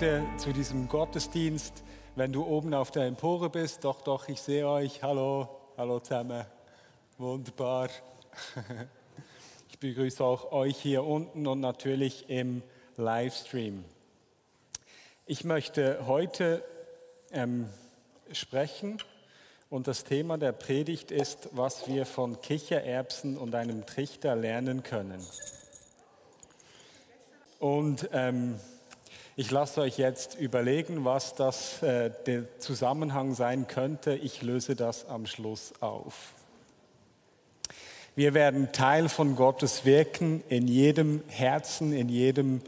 Heute zu diesem Gottesdienst. Wenn du oben auf der Empore bist, doch, doch, ich sehe euch. Hallo, hallo zusammen. Wunderbar. Ich begrüße auch euch hier unten und natürlich im Livestream. Ich möchte heute ähm, sprechen und das Thema der Predigt ist, was wir von Kichererbsen und einem Trichter lernen können. Und ähm, ich lasse euch jetzt überlegen, was das äh, der Zusammenhang sein könnte. Ich löse das am Schluss auf. Wir werden Teil von Gottes Wirken in jedem Herzen, in jedem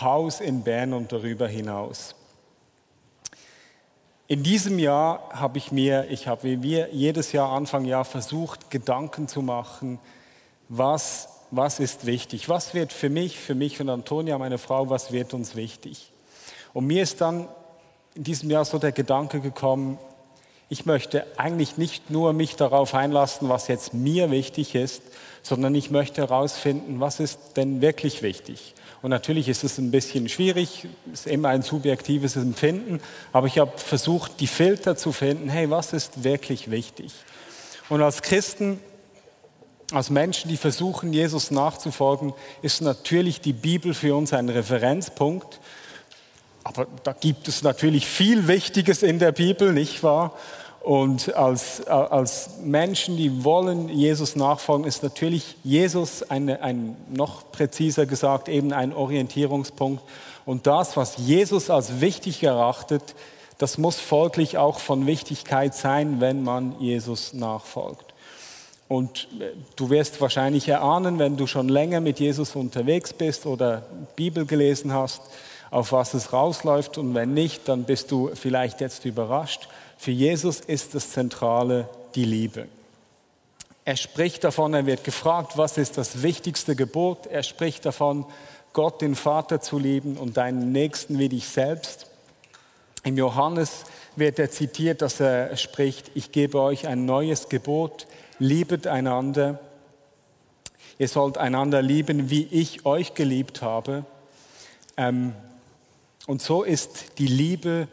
Haus in Bern und darüber hinaus. In diesem Jahr habe ich mir, ich habe wie wir jedes Jahr Anfang Jahr versucht, Gedanken zu machen, was, was ist wichtig, was wird für mich, für mich und Antonia, meine Frau, was wird uns wichtig. Und mir ist dann in diesem Jahr so der Gedanke gekommen, ich möchte eigentlich nicht nur mich darauf einlassen, was jetzt mir wichtig ist, sondern ich möchte herausfinden, was ist denn wirklich wichtig. Und natürlich ist es ein bisschen schwierig, ist immer ein subjektives Empfinden, aber ich habe versucht, die Filter zu finden, hey, was ist wirklich wichtig? Und als Christen, als Menschen, die versuchen, Jesus nachzufolgen, ist natürlich die Bibel für uns ein Referenzpunkt. Aber da gibt es natürlich viel Wichtiges in der Bibel, nicht wahr? Und als, als Menschen, die wollen Jesus nachfolgen, ist natürlich Jesus eine, ein, noch präziser gesagt, eben ein Orientierungspunkt. Und das, was Jesus als wichtig erachtet, das muss folglich auch von Wichtigkeit sein, wenn man Jesus nachfolgt. Und äh, du wirst wahrscheinlich erahnen, wenn du schon länger mit Jesus unterwegs bist oder Bibel gelesen hast, auf was es rausläuft. Und wenn nicht, dann bist du vielleicht jetzt überrascht. Für Jesus ist das Zentrale die Liebe. Er spricht davon, er wird gefragt, was ist das wichtigste Gebot? Er spricht davon, Gott, den Vater zu lieben und deinen Nächsten wie dich selbst. Im Johannes wird er zitiert, dass er spricht, ich gebe euch ein neues Gebot, liebet einander. Ihr sollt einander lieben, wie ich euch geliebt habe. Ähm, und so ist die Liebe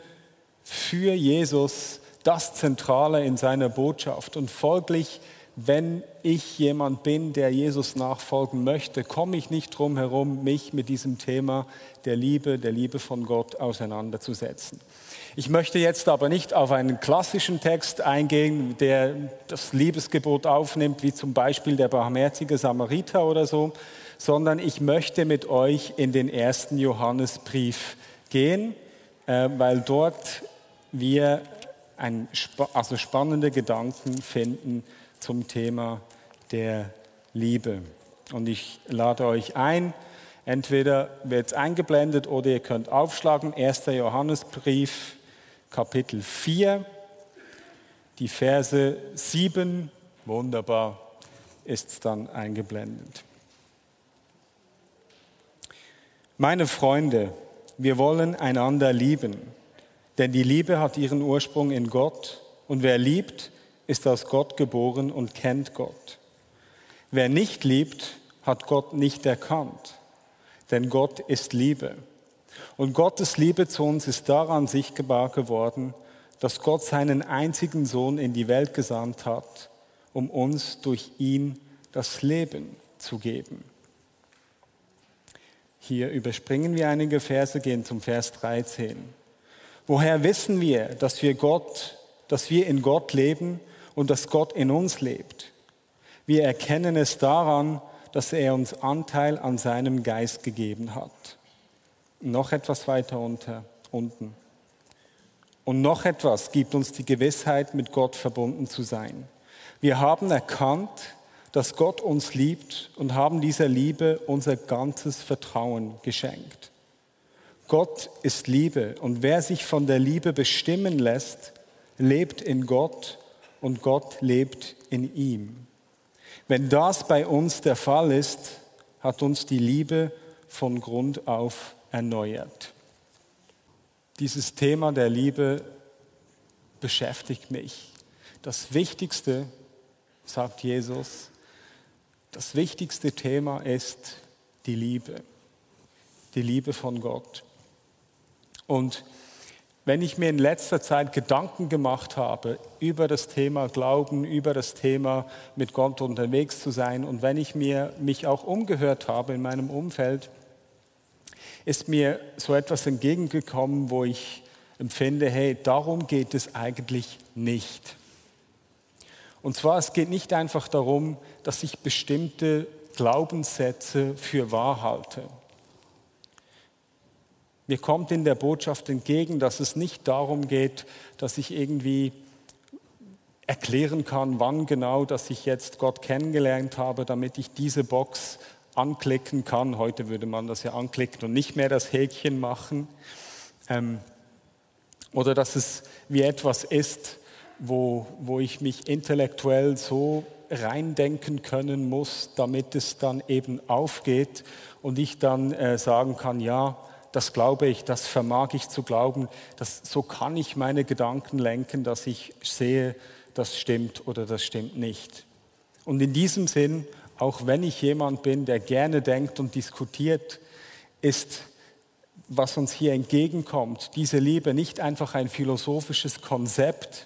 für Jesus das Zentrale in seiner Botschaft. Und folglich, wenn ich jemand bin, der Jesus nachfolgen möchte, komme ich nicht drum herum, mich mit diesem Thema der Liebe, der Liebe von Gott auseinanderzusetzen. Ich möchte jetzt aber nicht auf einen klassischen Text eingehen, der das Liebesgebot aufnimmt, wie zum Beispiel der barmherzige Samariter oder so, sondern ich möchte mit euch in den ersten Johannesbrief gehen, äh, weil dort wir ein, also spannende Gedanken finden zum Thema der Liebe. Und ich lade euch ein, entweder wird es eingeblendet oder ihr könnt aufschlagen, 1. Johannesbrief, Kapitel 4, die Verse 7, wunderbar, ist dann eingeblendet. Meine Freunde, wir wollen einander lieben denn die Liebe hat ihren Ursprung in Gott und wer liebt, ist aus Gott geboren und kennt Gott. Wer nicht liebt, hat Gott nicht erkannt, denn Gott ist Liebe. Und Gottes Liebe zu uns ist daran sichtbar geworden, dass Gott seinen einzigen Sohn in die Welt gesandt hat, um uns durch ihn das Leben zu geben. Hier überspringen wir einige Verse, gehen zum Vers 13. Woher wissen wir, dass wir Gott, dass wir in Gott leben und dass Gott in uns lebt? Wir erkennen es daran, dass er uns Anteil an seinem Geist gegeben hat. Noch etwas weiter unter, unten. Und noch etwas gibt uns die Gewissheit, mit Gott verbunden zu sein. Wir haben erkannt, dass Gott uns liebt und haben dieser Liebe unser ganzes Vertrauen geschenkt. Gott ist Liebe und wer sich von der Liebe bestimmen lässt, lebt in Gott und Gott lebt in ihm. Wenn das bei uns der Fall ist, hat uns die Liebe von Grund auf erneuert. Dieses Thema der Liebe beschäftigt mich. Das Wichtigste, sagt Jesus, das wichtigste Thema ist die Liebe, die Liebe von Gott. Und wenn ich mir in letzter Zeit Gedanken gemacht habe über das Thema Glauben, über das Thema mit Gott unterwegs zu sein und wenn ich mir mich auch umgehört habe in meinem Umfeld, ist mir so etwas entgegengekommen, wo ich empfinde, hey, darum geht es eigentlich nicht. Und zwar, es geht nicht einfach darum, dass ich bestimmte Glaubenssätze für wahr halte. Mir kommt in der Botschaft entgegen, dass es nicht darum geht, dass ich irgendwie erklären kann, wann genau, dass ich jetzt Gott kennengelernt habe, damit ich diese Box anklicken kann. Heute würde man das ja anklicken und nicht mehr das Häkchen machen. Ähm, oder dass es wie etwas ist, wo, wo ich mich intellektuell so reindenken können muss, damit es dann eben aufgeht und ich dann äh, sagen kann, ja, das glaube ich, das vermag ich zu glauben, das, so kann ich meine Gedanken lenken, dass ich sehe, das stimmt oder das stimmt nicht. Und in diesem Sinn, auch wenn ich jemand bin, der gerne denkt und diskutiert, ist, was uns hier entgegenkommt, diese Liebe nicht einfach ein philosophisches Konzept,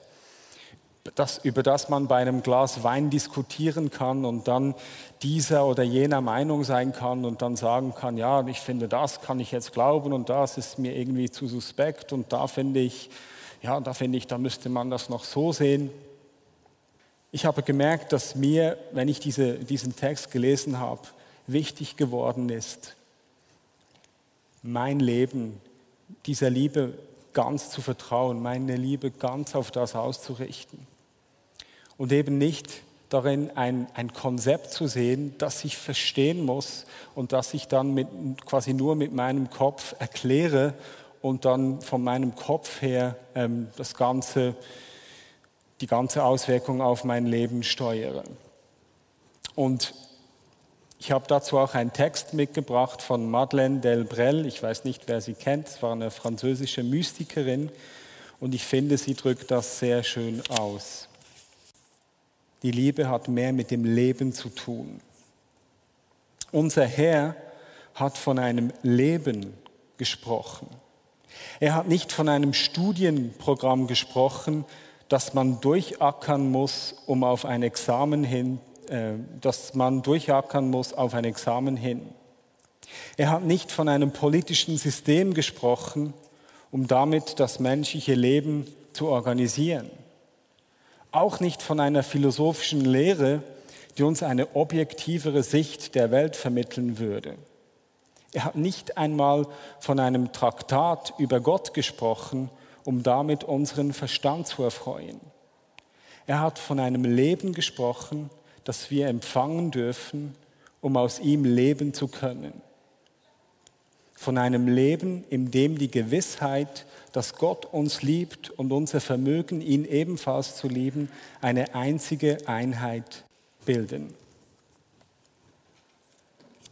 das, über das man bei einem Glas Wein diskutieren kann und dann dieser oder jener Meinung sein kann und dann sagen kann, ja, ich finde, das kann ich jetzt glauben und das ist mir irgendwie zu suspekt und da finde ich, ja, da finde ich, da müsste man das noch so sehen. Ich habe gemerkt, dass mir, wenn ich diese, diesen Text gelesen habe, wichtig geworden ist, mein Leben dieser Liebe ganz zu vertrauen, meine Liebe ganz auf das auszurichten. Und eben nicht darin ein, ein Konzept zu sehen, das ich verstehen muss und das ich dann mit, quasi nur mit meinem Kopf erkläre und dann von meinem Kopf her ähm, das ganze, die ganze Auswirkung auf mein Leben steuere. Und ich habe dazu auch einen Text mitgebracht von Madeleine Delbrel. Ich weiß nicht, wer sie kennt. Es war eine französische Mystikerin und ich finde, sie drückt das sehr schön aus. Die Liebe hat mehr mit dem Leben zu tun. Unser Herr hat von einem Leben gesprochen. Er hat nicht von einem Studienprogramm gesprochen, das man durchackern muss, um auf ein Examen hin, äh, das man durchackern muss auf ein Examen hin. Er hat nicht von einem politischen System gesprochen, um damit das menschliche Leben zu organisieren auch nicht von einer philosophischen Lehre, die uns eine objektivere Sicht der Welt vermitteln würde. Er hat nicht einmal von einem Traktat über Gott gesprochen, um damit unseren Verstand zu erfreuen. Er hat von einem Leben gesprochen, das wir empfangen dürfen, um aus ihm leben zu können von einem Leben, in dem die Gewissheit, dass Gott uns liebt und unser Vermögen, ihn ebenfalls zu lieben, eine einzige Einheit bilden.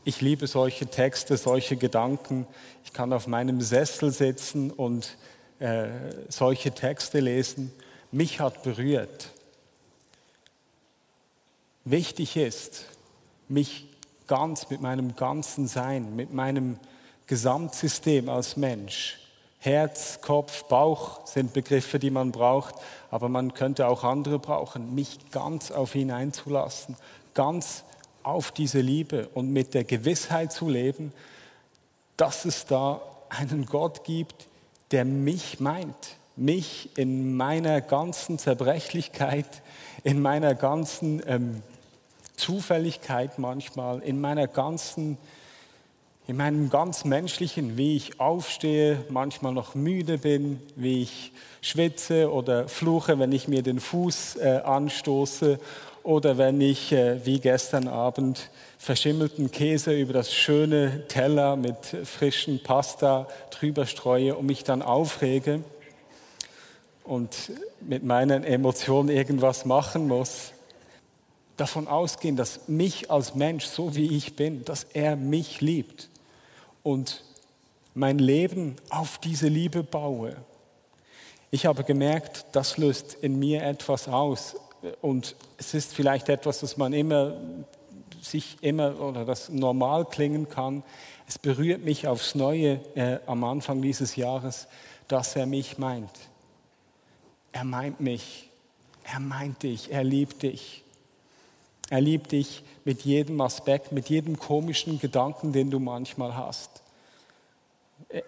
Ich liebe solche Texte, solche Gedanken. Ich kann auf meinem Sessel sitzen und äh, solche Texte lesen. Mich hat berührt. Wichtig ist, mich ganz mit meinem ganzen Sein, mit meinem Gesamtsystem als Mensch. Herz, Kopf, Bauch sind Begriffe, die man braucht, aber man könnte auch andere brauchen, mich ganz auf ihn einzulassen, ganz auf diese Liebe und mit der Gewissheit zu leben, dass es da einen Gott gibt, der mich meint, mich in meiner ganzen Zerbrechlichkeit, in meiner ganzen ähm, Zufälligkeit manchmal, in meiner ganzen in meinem ganz menschlichen, wie ich aufstehe, manchmal noch müde bin, wie ich schwitze oder fluche, wenn ich mir den Fuß äh, anstoße oder wenn ich äh, wie gestern Abend verschimmelten Käse über das schöne Teller mit frischen Pasta drüber streue und mich dann aufrege und mit meinen Emotionen irgendwas machen muss, davon ausgehen, dass mich als Mensch, so wie ich bin, dass er mich liebt und mein Leben auf diese Liebe baue. Ich habe gemerkt, das löst in mir etwas aus und es ist vielleicht etwas, das man immer sich immer oder das normal klingen kann. Es berührt mich aufs Neue äh, am Anfang dieses Jahres, dass er mich meint. Er meint mich. Er meint dich. Er liebt dich. Er liebt dich mit jedem Aspekt, mit jedem komischen Gedanken, den du manchmal hast.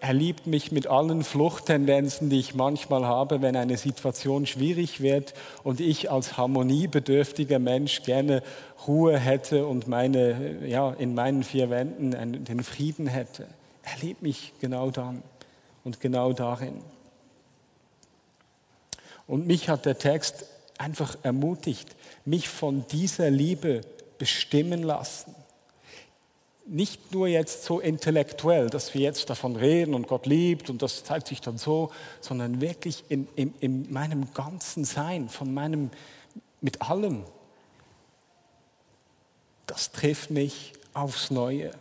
Er liebt mich mit allen Fluchttendenzen, die ich manchmal habe, wenn eine Situation schwierig wird und ich als harmoniebedürftiger Mensch gerne Ruhe hätte und meine, ja, in meinen vier Wänden den Frieden hätte. Er liebt mich genau dann und genau darin. Und mich hat der Text einfach ermutigt, mich von dieser Liebe bestimmen lassen nicht nur jetzt so intellektuell, dass wir jetzt davon reden und Gott liebt und das zeigt sich dann so, sondern wirklich in, in, in meinem ganzen Sein, von meinem, mit allem. Das trifft mich aufs Neue.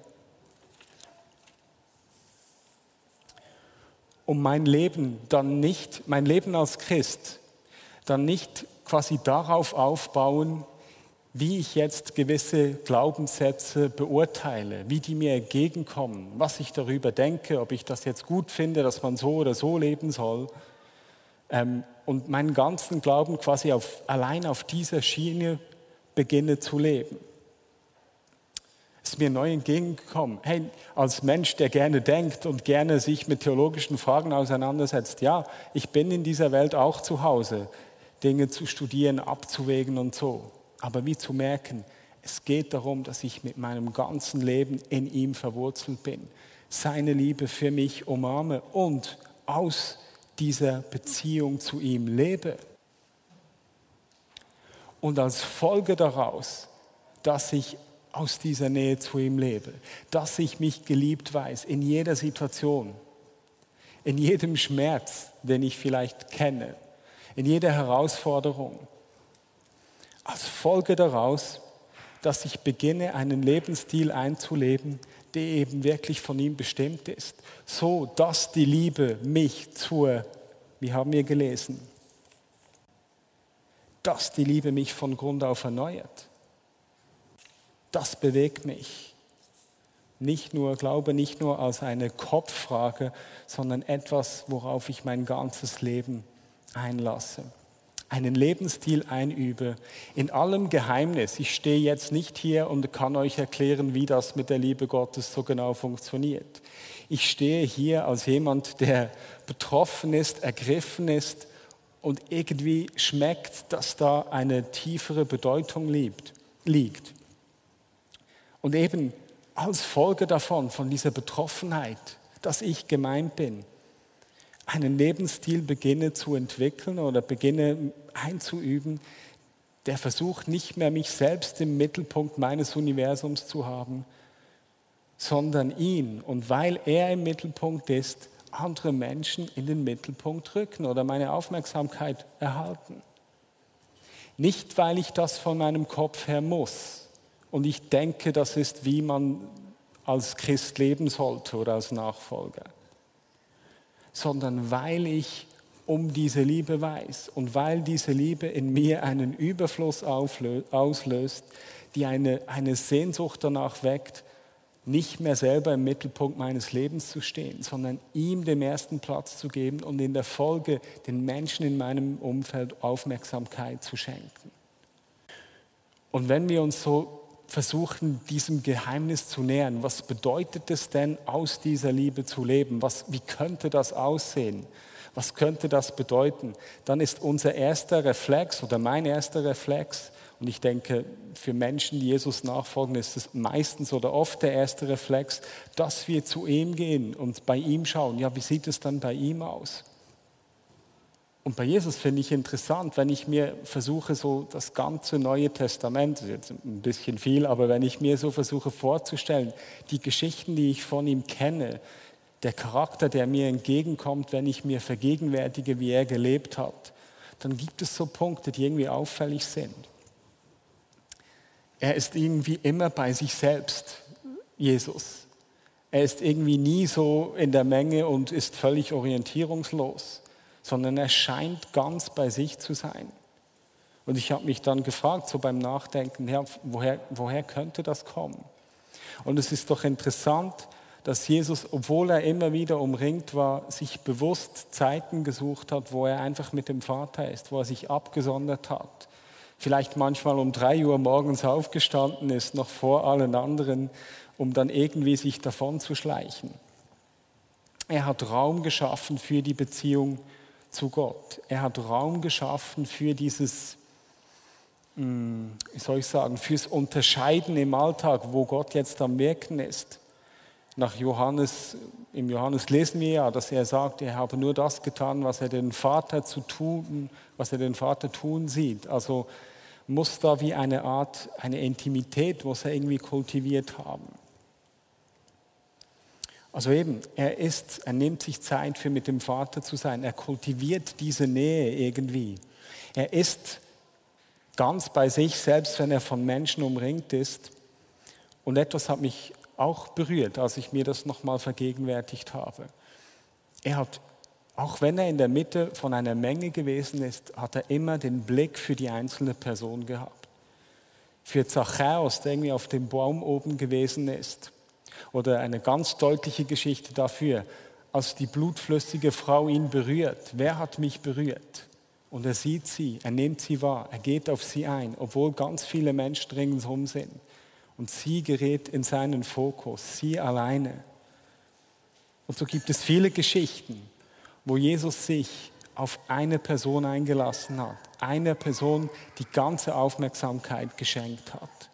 Um mein Leben dann nicht, mein Leben als Christ, dann nicht quasi darauf aufbauen, wie ich jetzt gewisse Glaubenssätze beurteile, wie die mir entgegenkommen, was ich darüber denke, ob ich das jetzt gut finde, dass man so oder so leben soll. Ähm, und meinen ganzen Glauben quasi auf, allein auf dieser Schiene beginne zu leben. Ist mir neu entgegengekommen. Hey, als Mensch, der gerne denkt und gerne sich mit theologischen Fragen auseinandersetzt, ja, ich bin in dieser Welt auch zu Hause, Dinge zu studieren, abzuwägen und so aber wie zu merken, es geht darum, dass ich mit meinem ganzen Leben in ihm verwurzelt bin, seine Liebe für mich umarme und aus dieser Beziehung zu ihm lebe. Und als Folge daraus, dass ich aus dieser Nähe zu ihm lebe, dass ich mich geliebt weiß in jeder Situation, in jedem Schmerz, den ich vielleicht kenne, in jeder Herausforderung, als Folge daraus, dass ich beginne, einen Lebensstil einzuleben, der eben wirklich von ihm bestimmt ist, so dass die Liebe mich zur, wie haben wir gelesen, dass die Liebe mich von Grund auf erneuert. Das bewegt mich. Nicht nur, glaube nicht nur als eine Kopffrage, sondern etwas, worauf ich mein ganzes Leben einlasse einen Lebensstil einübe, in allem Geheimnis. Ich stehe jetzt nicht hier und kann euch erklären, wie das mit der Liebe Gottes so genau funktioniert. Ich stehe hier als jemand, der betroffen ist, ergriffen ist und irgendwie schmeckt, dass da eine tiefere Bedeutung liegt. Und eben als Folge davon, von dieser Betroffenheit, dass ich gemeint bin, einen Lebensstil beginne zu entwickeln oder beginne einzuüben, der versucht nicht mehr mich selbst im Mittelpunkt meines Universums zu haben, sondern ihn. Und weil er im Mittelpunkt ist, andere Menschen in den Mittelpunkt rücken oder meine Aufmerksamkeit erhalten. Nicht, weil ich das von meinem Kopf her muss und ich denke, das ist, wie man als Christ leben sollte oder als Nachfolger sondern weil ich um diese Liebe weiß und weil diese Liebe in mir einen Überfluss auslöst, die eine, eine Sehnsucht danach weckt, nicht mehr selber im Mittelpunkt meines Lebens zu stehen, sondern ihm den ersten Platz zu geben und in der Folge den Menschen in meinem Umfeld Aufmerksamkeit zu schenken. Und wenn wir uns so versuchen, diesem Geheimnis zu nähern. Was bedeutet es denn, aus dieser Liebe zu leben? Was, wie könnte das aussehen? Was könnte das bedeuten? Dann ist unser erster Reflex oder mein erster Reflex, und ich denke, für Menschen, die Jesus nachfolgen, ist es meistens oder oft der erste Reflex, dass wir zu ihm gehen und bei ihm schauen. Ja, wie sieht es dann bei ihm aus? Und bei Jesus finde ich interessant, wenn ich mir versuche, so das ganze Neue Testament, jetzt ein bisschen viel, aber wenn ich mir so versuche vorzustellen, die Geschichten, die ich von ihm kenne, der Charakter, der mir entgegenkommt, wenn ich mir vergegenwärtige, wie er gelebt hat, dann gibt es so Punkte, die irgendwie auffällig sind. Er ist irgendwie immer bei sich selbst, Jesus. Er ist irgendwie nie so in der Menge und ist völlig orientierungslos sondern er scheint ganz bei sich zu sein. Und ich habe mich dann gefragt, so beim Nachdenken, ja, woher, woher könnte das kommen? Und es ist doch interessant, dass Jesus, obwohl er immer wieder umringt war, sich bewusst Zeiten gesucht hat, wo er einfach mit dem Vater ist, wo er sich abgesondert hat. Vielleicht manchmal um drei Uhr morgens aufgestanden ist, noch vor allen anderen, um dann irgendwie sich davon zu schleichen. Er hat Raum geschaffen für die Beziehung zu Gott. Er hat Raum geschaffen für dieses, hm, wie soll ich sagen, fürs Unterscheiden im Alltag, wo Gott jetzt am Wirken ist. Nach Johannes, im Johannes lesen wir ja, dass er sagt, er habe nur das getan, was er den Vater zu tun, was er den Vater tun sieht. Also muss da wie eine Art, eine Intimität, muss er irgendwie kultiviert haben. Also eben, er ist, er nimmt sich Zeit für mit dem Vater zu sein. Er kultiviert diese Nähe irgendwie. Er ist ganz bei sich, selbst wenn er von Menschen umringt ist. Und etwas hat mich auch berührt, als ich mir das nochmal vergegenwärtigt habe. Er hat, auch wenn er in der Mitte von einer Menge gewesen ist, hat er immer den Blick für die einzelne Person gehabt. Für Zachäus, der irgendwie auf dem Baum oben gewesen ist oder eine ganz deutliche Geschichte dafür, als die blutflüssige Frau ihn berührt. Wer hat mich berührt? Und er sieht sie, er nimmt sie wahr, er geht auf sie ein, obwohl ganz viele Menschen ringsherum sind. Und sie gerät in seinen Fokus, sie alleine. Und so gibt es viele Geschichten, wo Jesus sich auf eine Person eingelassen hat, einer Person die ganze Aufmerksamkeit geschenkt hat.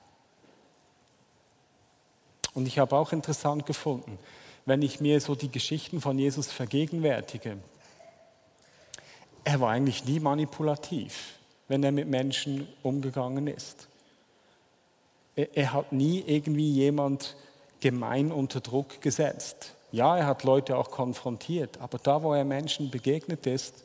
Und ich habe auch interessant gefunden, wenn ich mir so die Geschichten von Jesus vergegenwärtige, er war eigentlich nie manipulativ, wenn er mit Menschen umgegangen ist. Er, er hat nie irgendwie jemand gemein unter Druck gesetzt. Ja, er hat Leute auch konfrontiert, aber da, wo er Menschen begegnet ist,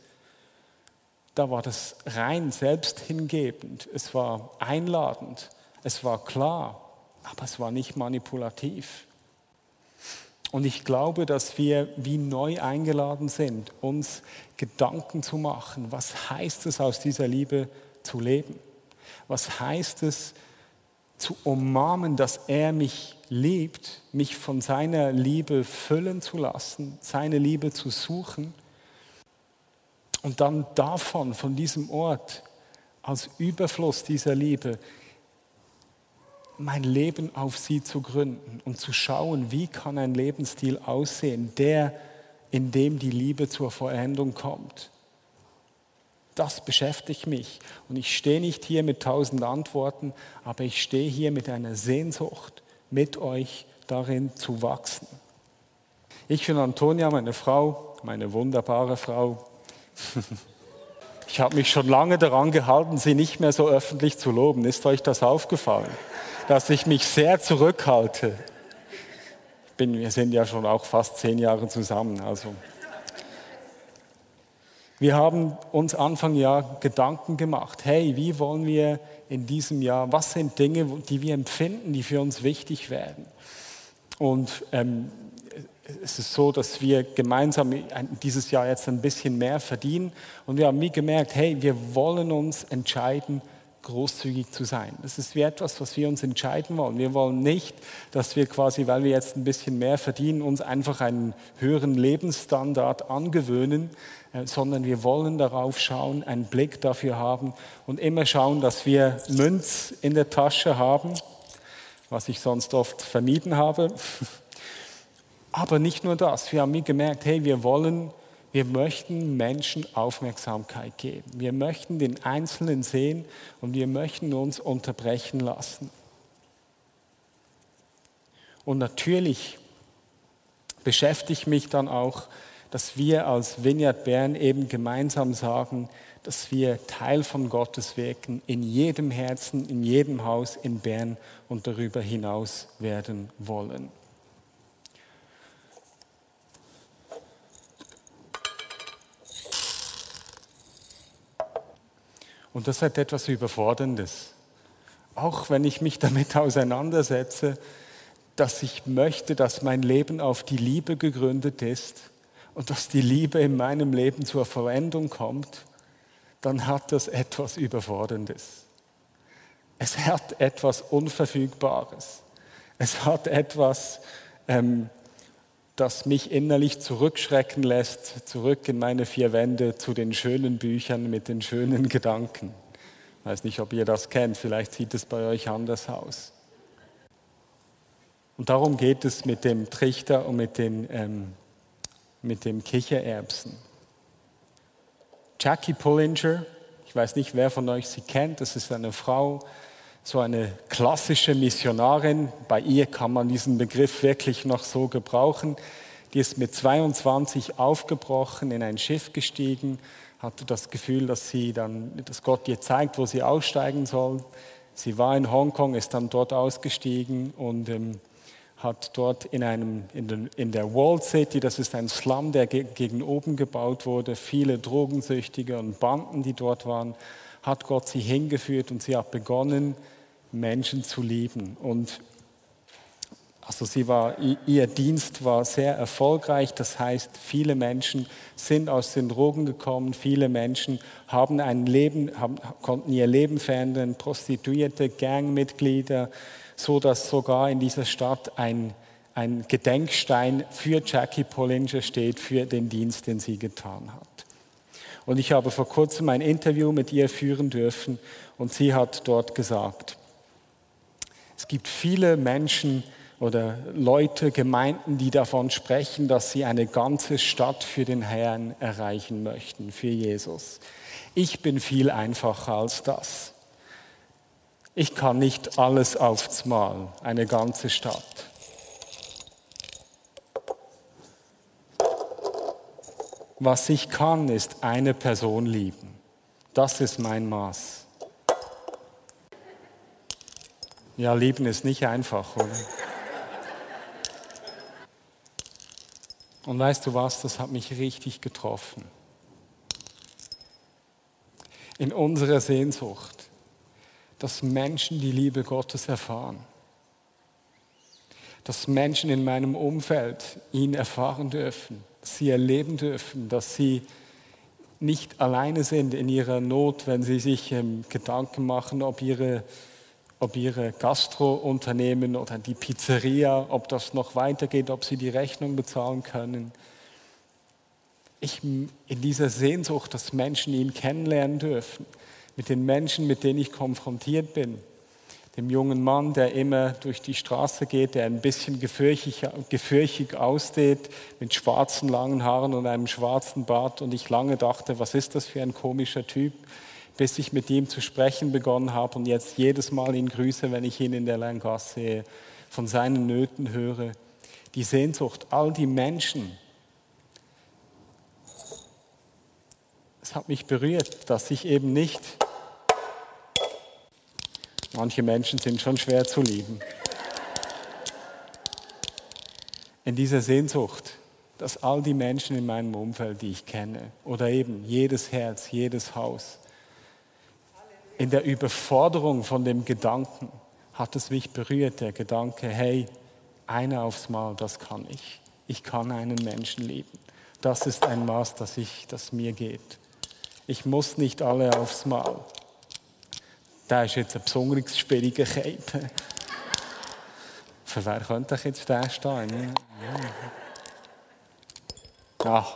da war das rein selbst hingebend, es war einladend, es war klar, aber es war nicht manipulativ. Und ich glaube, dass wir wie neu eingeladen sind, uns Gedanken zu machen, was heißt es aus dieser Liebe zu leben? Was heißt es zu umarmen, dass er mich liebt, mich von seiner Liebe füllen zu lassen, seine Liebe zu suchen und dann davon, von diesem Ort, als Überfluss dieser Liebe mein Leben auf sie zu gründen und zu schauen, wie kann ein Lebensstil aussehen, der, in dem die Liebe zur Vollendung kommt. Das beschäftigt mich. Und ich stehe nicht hier mit tausend Antworten, aber ich stehe hier mit einer Sehnsucht, mit euch darin zu wachsen. Ich bin Antonia, meine Frau, meine wunderbare Frau. Ich habe mich schon lange daran gehalten, sie nicht mehr so öffentlich zu loben. Ist euch das aufgefallen? Dass ich mich sehr zurückhalte. Bin, wir sind ja schon auch fast zehn Jahre zusammen. Also. Wir haben uns Anfang Jahr Gedanken gemacht. Hey, wie wollen wir in diesem Jahr, was sind Dinge, die wir empfinden, die für uns wichtig werden? Und ähm, es ist so, dass wir gemeinsam dieses Jahr jetzt ein bisschen mehr verdienen. Und wir haben wie gemerkt, hey, wir wollen uns entscheiden, großzügig zu sein. Das ist wie etwas, was wir uns entscheiden wollen. Wir wollen nicht, dass wir quasi, weil wir jetzt ein bisschen mehr verdienen, uns einfach einen höheren Lebensstandard angewöhnen, äh, sondern wir wollen darauf schauen, einen Blick dafür haben und immer schauen, dass wir Münz in der Tasche haben, was ich sonst oft vermieden habe. Aber nicht nur das, wir haben mir gemerkt, hey, wir wollen wir möchten Menschen Aufmerksamkeit geben. Wir möchten den Einzelnen sehen und wir möchten uns unterbrechen lassen. Und natürlich beschäftige ich mich dann auch dass wir als Vineyard Bern eben gemeinsam sagen, dass wir Teil von Gottes Wirken in jedem Herzen, in jedem Haus in Bern und darüber hinaus werden wollen. Und das hat etwas Überforderndes. Auch wenn ich mich damit auseinandersetze, dass ich möchte, dass mein Leben auf die Liebe gegründet ist und dass die Liebe in meinem Leben zur Verwendung kommt, dann hat das etwas Überforderndes. Es hat etwas Unverfügbares. Es hat etwas, ähm, das mich innerlich zurückschrecken lässt, zurück in meine vier Wände zu den schönen Büchern mit den schönen Gedanken. Ich weiß nicht, ob ihr das kennt, vielleicht sieht es bei euch anders aus. Und darum geht es mit dem Trichter und mit, den, ähm, mit dem Kichererbsen. Jackie Pullinger, ich weiß nicht, wer von euch sie kennt, das ist eine Frau, so eine klassische Missionarin. Bei ihr kann man diesen Begriff wirklich noch so gebrauchen. Die ist mit 22 aufgebrochen, in ein Schiff gestiegen, hatte das Gefühl, dass sie dann, dass Gott ihr zeigt, wo sie aussteigen soll. Sie war in Hongkong, ist dann dort ausgestiegen und ähm, hat dort in, einem, in, den, in der Wall City, das ist ein Slum, der ge gegen oben gebaut wurde, viele Drogensüchtige und Banden, die dort waren, hat Gott sie hingeführt und sie hat begonnen, Menschen zu lieben. Und also sie war, ihr Dienst war sehr erfolgreich, das heißt, viele Menschen sind aus den Drogen gekommen, viele Menschen haben ein Leben, haben, konnten ihr Leben verändern, Prostituierte, Gangmitglieder, so dass sogar in dieser Stadt ein, ein Gedenkstein für Jackie Pollinger steht, für den Dienst, den sie getan hat. Und ich habe vor kurzem ein Interview mit ihr führen dürfen und sie hat dort gesagt, es gibt viele Menschen oder Leute, Gemeinden, die davon sprechen, dass sie eine ganze Stadt für den Herrn erreichen möchten, für Jesus. Ich bin viel einfacher als das. Ich kann nicht alles aufs Mal, eine ganze Stadt. Was ich kann, ist eine Person lieben. Das ist mein Maß. Ja, lieben ist nicht einfach, oder? Und weißt du was, das hat mich richtig getroffen. In unserer Sehnsucht, dass Menschen die Liebe Gottes erfahren. Dass Menschen in meinem Umfeld ihn erfahren dürfen, sie erleben dürfen, dass sie nicht alleine sind in ihrer Not, wenn sie sich ähm, Gedanken machen, ob ihre ob ihre Gastrounternehmen oder die Pizzeria, ob das noch weitergeht, ob sie die Rechnung bezahlen können. Ich in dieser Sehnsucht, dass Menschen ihn kennenlernen dürfen, mit den Menschen, mit denen ich konfrontiert bin, dem jungen Mann, der immer durch die Straße geht, der ein bisschen gefürchig, gefürchig aussteht, mit schwarzen langen Haaren und einem schwarzen Bart und ich lange dachte, was ist das für ein komischer Typ? Bis ich mit ihm zu sprechen begonnen habe und jetzt jedes Mal ihn grüße, wenn ich ihn in der Langasse sehe, von seinen Nöten höre. Die Sehnsucht, all die Menschen. Es hat mich berührt, dass ich eben nicht, manche Menschen sind schon schwer zu lieben, in dieser Sehnsucht, dass all die Menschen in meinem Umfeld, die ich kenne, oder eben jedes Herz, jedes Haus, in der Überforderung von dem Gedanken hat es mich berührt, der Gedanke, hey, einer aufs Mal, das kann ich. Ich kann einen Menschen lieben. Das ist ein Maß, das, ich, das mir geht. Ich muss nicht alle aufs Mal. Da ist jetzt ein besonderes schwierige Kälte. Für wer könnte ich jetzt da stehen? Ja.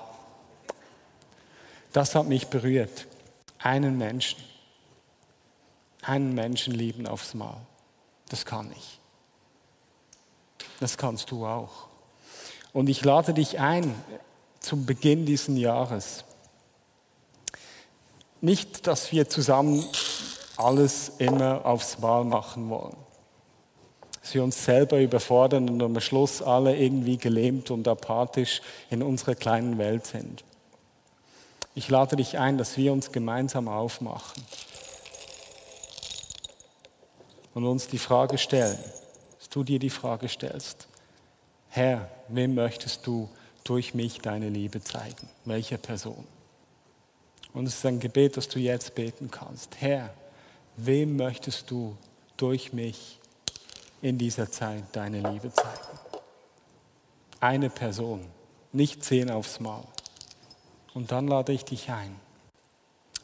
Das hat mich berührt. Einen Menschen einen Menschen lieben aufs Mal. Das kann ich. Das kannst du auch. Und ich lade dich ein zum Beginn dieses Jahres. Nicht, dass wir zusammen alles immer aufs Mal machen wollen. dass wir uns selber überfordern und am Schluss alle irgendwie gelähmt und apathisch in unserer kleinen Welt sind. Ich lade dich ein, dass wir uns gemeinsam aufmachen und uns die Frage stellen, dass du dir die Frage stellst, Herr, wem möchtest du durch mich deine Liebe zeigen? Welcher Person? Und es ist ein Gebet, das du jetzt beten kannst. Herr, wem möchtest du durch mich in dieser Zeit deine Liebe zeigen? Eine Person, nicht zehn aufs Mal. Und dann lade ich dich ein,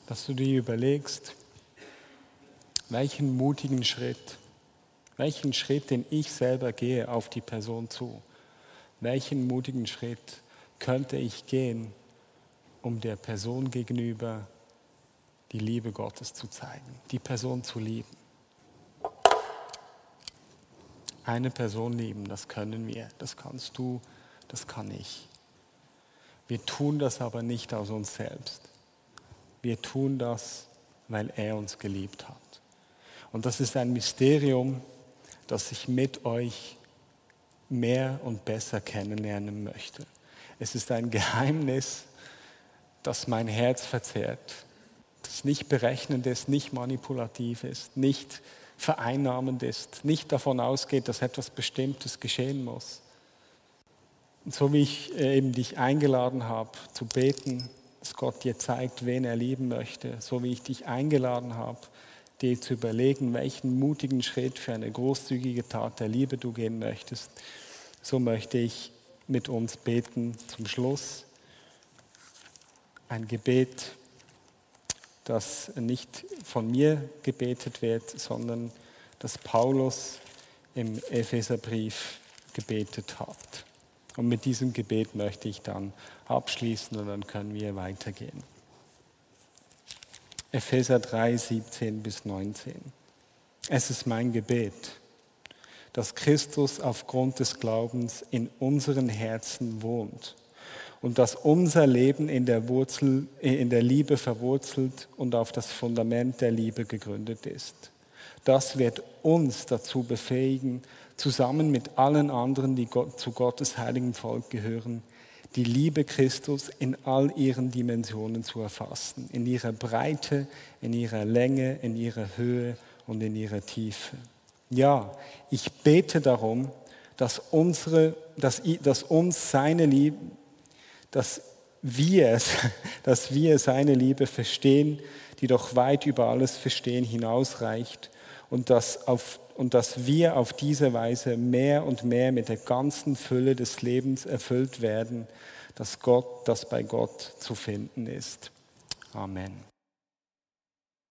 dass du dir überlegst, welchen mutigen Schritt, welchen Schritt, den ich selber gehe, auf die Person zu, welchen mutigen Schritt könnte ich gehen, um der Person gegenüber die Liebe Gottes zu zeigen, die Person zu lieben. Eine Person lieben, das können wir, das kannst du, das kann ich. Wir tun das aber nicht aus uns selbst. Wir tun das, weil er uns geliebt hat. Und das ist ein Mysterium, das ich mit euch mehr und besser kennenlernen möchte. Es ist ein Geheimnis, das mein Herz verzehrt, das nicht berechnend ist, nicht manipulativ ist, nicht vereinnahmend ist, nicht davon ausgeht, dass etwas Bestimmtes geschehen muss. Und so wie ich äh, eben dich eingeladen habe zu beten, dass Gott dir zeigt, wen er lieben möchte, so wie ich dich eingeladen habe, dir zu überlegen, welchen mutigen Schritt für eine großzügige Tat der Liebe du gehen möchtest, so möchte ich mit uns beten zum Schluss. Ein Gebet, das nicht von mir gebetet wird, sondern das Paulus im Epheserbrief gebetet hat. Und mit diesem Gebet möchte ich dann abschließen und dann können wir weitergehen. Epheser 3, 17 bis 19. Es ist mein Gebet, dass Christus aufgrund des Glaubens in unseren Herzen wohnt und dass unser Leben in der, Wurzel, in der Liebe verwurzelt und auf das Fundament der Liebe gegründet ist. Das wird uns dazu befähigen, zusammen mit allen anderen, die zu Gottes heiligen Volk gehören, die Liebe Christus in all ihren Dimensionen zu erfassen, in ihrer Breite, in ihrer Länge, in ihrer Höhe und in ihrer Tiefe. Ja, ich bete darum, dass, unsere, dass, dass uns seine Liebe, dass wir, dass wir seine Liebe verstehen, die doch weit über alles Verstehen hinausreicht und dass auf und dass wir auf diese Weise mehr und mehr mit der ganzen Fülle des Lebens erfüllt werden, dass Gott, das bei Gott zu finden ist. Amen.